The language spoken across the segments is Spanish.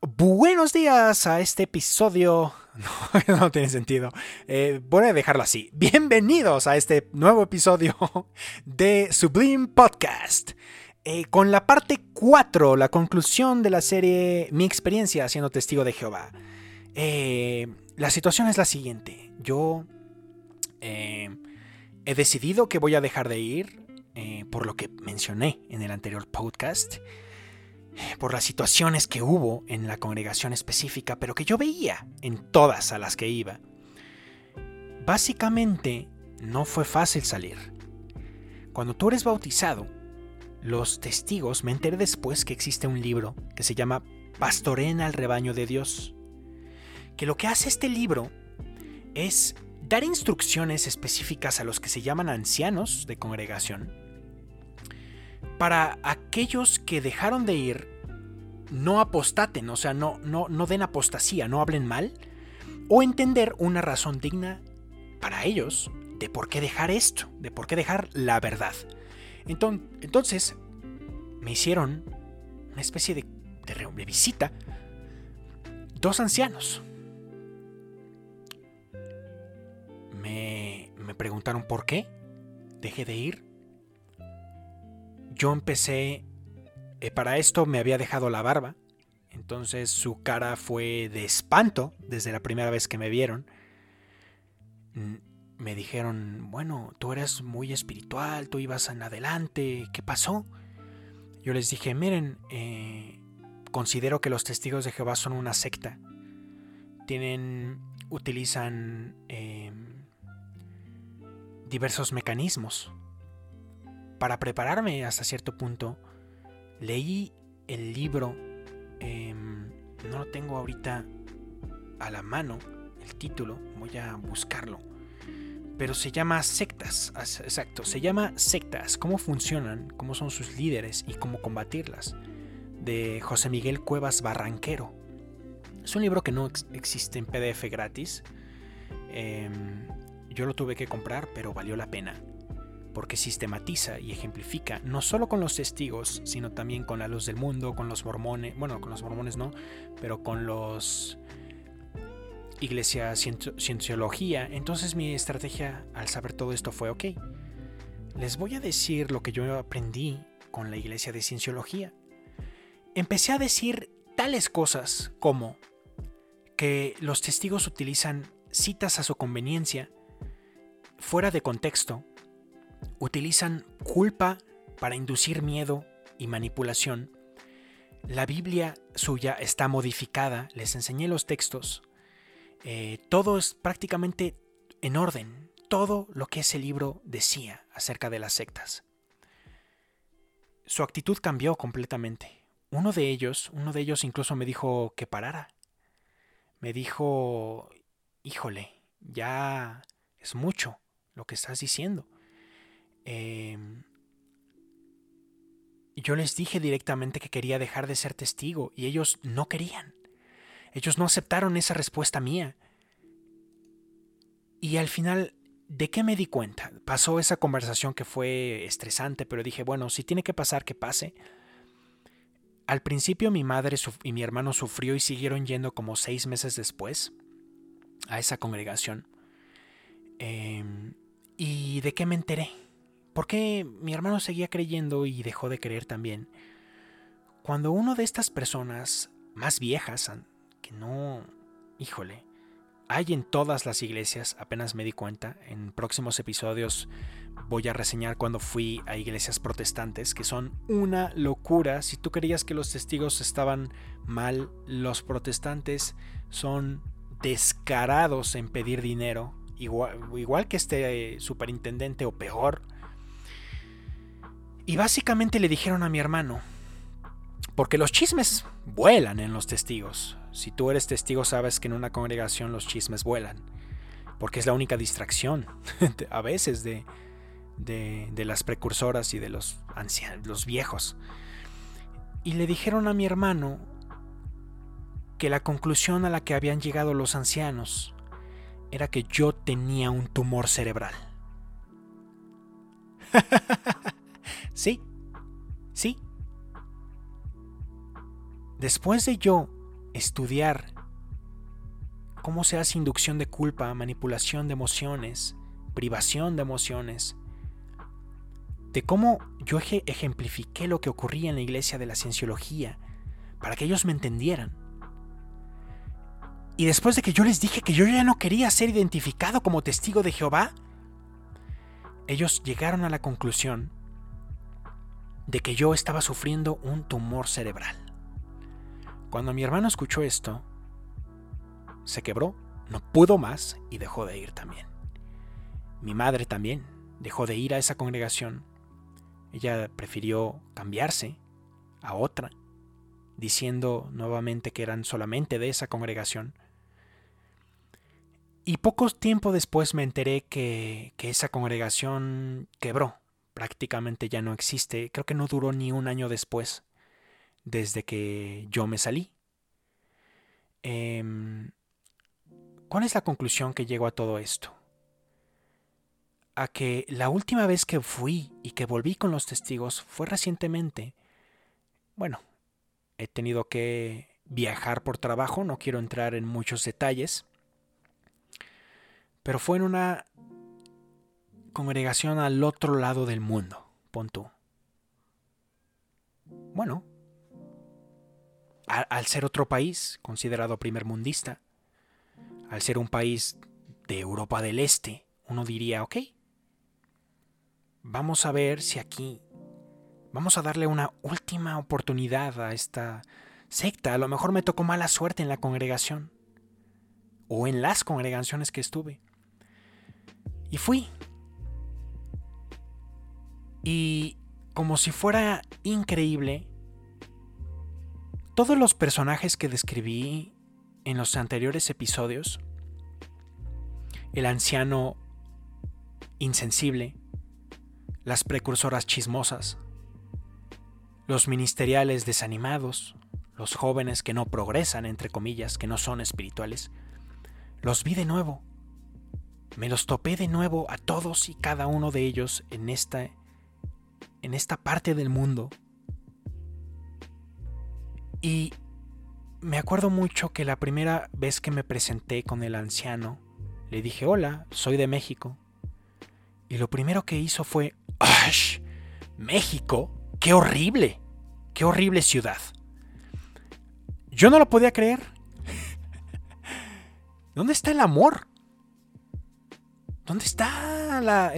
Buenos días a este episodio. No, tiene sentido. Eh, voy a dejarlo así. Bienvenidos a este nuevo episodio de Sublime Podcast. Eh, con la parte 4, la conclusión de la serie Mi experiencia siendo testigo de Jehová. Eh, la situación es la siguiente. Yo he decidido que voy a dejar de ir, por lo que mencioné en el anterior podcast por las situaciones que hubo en la congregación específica, pero que yo veía en todas a las que iba. Básicamente, no fue fácil salir. Cuando tú eres bautizado, los testigos, me enteré después que existe un libro que se llama Pastorena al rebaño de Dios, que lo que hace este libro es dar instrucciones específicas a los que se llaman ancianos de congregación, para aquellos que dejaron de ir, no apostaten, o sea, no, no, no den apostasía, no hablen mal, o entender una razón digna para ellos de por qué dejar esto, de por qué dejar la verdad. Entonces, me hicieron una especie de, de, visita dos ancianos. Me, me preguntaron por qué dejé de ir yo empecé, eh, para esto me había dejado la barba, entonces su cara fue de espanto desde la primera vez que me vieron. Me dijeron, bueno, tú eres muy espiritual, tú ibas en adelante, ¿qué pasó? Yo les dije, miren, eh, considero que los testigos de Jehová son una secta. Tienen, utilizan em, diversos mecanismos para prepararme hasta cierto punto, leí el libro, em, no lo tengo ahorita a la mano, el título, voy a buscarlo, pero se llama Sectas, exacto, se llama Sectas, cómo funcionan, cómo son sus líderes y cómo combatirlas, de José Miguel Cuevas Barranquero. Es un libro que no existe en PDF gratis. Em, yo lo tuve que comprar, pero valió la pena porque sistematiza y ejemplifica no solo con los testigos, sino también con la luz del mundo, con los mormones, bueno, con los mormones no, pero con los iglesia cienciología. Entonces mi estrategia al saber todo esto fue, ok, les voy a decir lo que yo aprendí con la iglesia de cienciología. Empecé a decir tales cosas como que los testigos utilizan citas a su conveniencia, fuera de contexto, utilizan culpa para inducir miedo y manipulación. La Biblia suya está modificada, les enseñé los textos. Eh, todo es prácticamente en orden, todo lo que ese libro decía acerca de las sectas. Su actitud cambió completamente. Uno de ellos, uno de ellos incluso me dijo que parara. Me dijo, híjole, ya es mucho lo que estás diciendo. Em, yo les dije directamente que quería dejar de ser testigo y ellos no querían. Ellos no aceptaron esa respuesta mía. Y al final, ¿de qué me di cuenta? Pasó esa conversación que fue estresante, pero dije, bueno, si tiene que pasar, que pase. Al principio mi madre y mi hermano sufrió y siguieron yendo como seis meses después a esa congregación. Em, ¿Y de qué me enteré? Porque mi hermano seguía creyendo y dejó de creer también. Cuando uno de estas personas más viejas, que no, híjole, hay en todas las iglesias, apenas me di cuenta, en próximos episodios voy a reseñar cuando fui a iglesias protestantes, que son una locura. Si tú creías que los testigos estaban mal, los protestantes son descarados en pedir dinero, igual, igual que este superintendente o peor. Y básicamente le dijeron a mi hermano, porque los chismes vuelan en los testigos. Si tú eres testigo sabes que en una congregación los chismes vuelan, porque es la única distracción a veces de, de, las precursoras y de los ancianos, los viejos. Y le dijeron a mi hermano que la conclusión a la que habían llegado los ancianos era que yo tenía un tumor cerebral. Sí, sí. Después de yo estudiar cómo se hace inducción de culpa, manipulación de emociones, privación de emociones, de cómo yo ejemplifiqué lo que ocurría en la iglesia de la cienciología, para que ellos me entendieran. Y después de que yo les dije que yo ya no quería ser identificado como testigo de Jehová, ellos llegaron a la conclusión de que yo estaba sufriendo un tumor cerebral. Cuando mi hermano escuchó esto, se quebró, no pudo más y dejó de ir también. Mi madre también dejó de ir a esa congregación. Ella prefirió cambiarse a otra, diciendo nuevamente que eran solamente de esa congregación y poco tiempo después me enteré que, esa congregación quebró, prácticamente ya no existe, creo que no duró ni un año después, desde que yo me salí. Em, ¿Cuál es la conclusión que llego a todo esto? A que la última vez que fui y que volví con los testigos fue recientemente. Bueno, he tenido que viajar por trabajo, no quiero entrar en muchos detalles pero fue en una congregación al otro lado del mundo, pon Bueno, al, ser otro país considerado primer mundista, al ser un país de Europa del Este, uno diría, ok, vamos a ver si aquí, vamos a darle una última oportunidad a esta secta. A lo mejor me tocó mala suerte en la congregación o en las congregaciones que estuve. Y fui. Y como si fuera increíble, todos los personajes que describí en los anteriores episodios, el anciano insensible, las precursoras chismosas, los ministeriales desanimados, los jóvenes que no progresan, entre comillas, que no son espirituales, los vi de nuevo. Me los topé de nuevo a todos y cada uno de ellos en esta, en esta parte del mundo. Y me acuerdo mucho que la primera vez que me presenté con el anciano, le dije, hola, soy de México. Y lo primero que hizo fue, ¡Ash! ¿México? ¡Qué horrible! ¡Qué horrible ciudad! Yo no lo podía creer. ¿Dónde está el amor? ¿Dónde está la,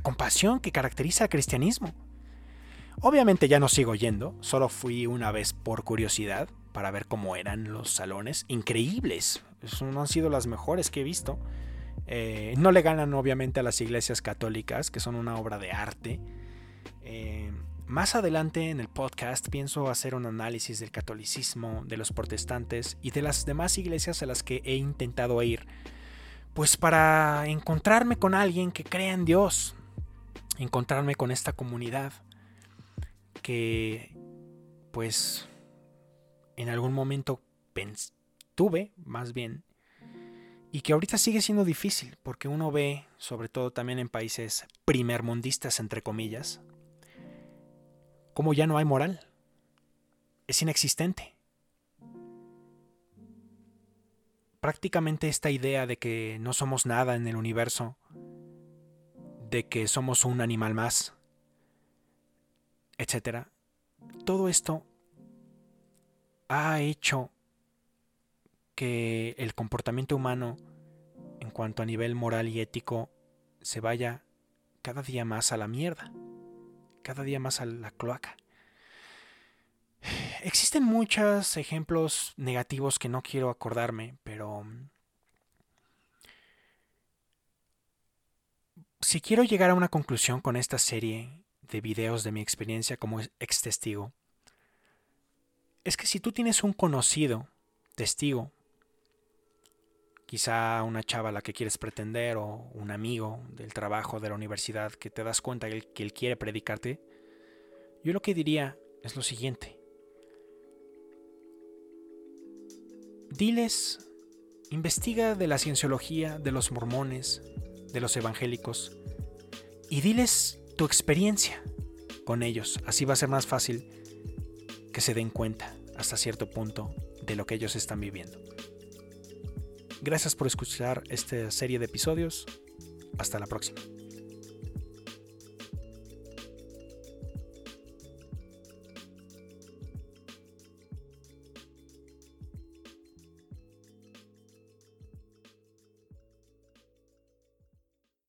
compasión que caracteriza al cristianismo? Obviamente ya no sigo yendo, solo fui una vez por curiosidad para ver cómo eran los salones. Increíbles, no han sido las mejores que he visto. Eh, no le ganan obviamente a las iglesias católicas, que son una obra de arte. Eh, más adelante en el podcast pienso hacer un análisis del catolicismo, de los protestantes y de las demás iglesias a las que he intentado ir pues para encontrarme con alguien que crea en Dios, encontrarme con esta comunidad que pues en algún momento tuve más bien y que ahorita sigue siendo difícil porque uno ve, sobre todo también en países primermundistas entre comillas, como ya no hay moral. Es inexistente. Prácticamente esta idea de que no somos nada en el universo, de que somos un animal más, etc. Todo esto ha hecho que el comportamiento humano en cuanto a nivel moral y ético se vaya cada día más a la mierda, cada día más a la cloaca. Existen muchos ejemplos negativos que no quiero acordarme, pero mm, si quiero llegar a una conclusión con esta serie de videos de mi experiencia como ex testigo, es que si tú tienes un conocido testigo, quizá una chava a la que quieres pretender o un amigo del trabajo, de la universidad, que te das cuenta que él quiere predicarte, yo lo que diría es lo siguiente. Diles, investiga de la cienciología, de los mormones, de los evangélicos, y diles tu experiencia con ellos. Así va a ser más fácil que se den cuenta hasta cierto punto de lo que ellos están viviendo. Gracias por escuchar esta serie de episodios. Hasta la próxima.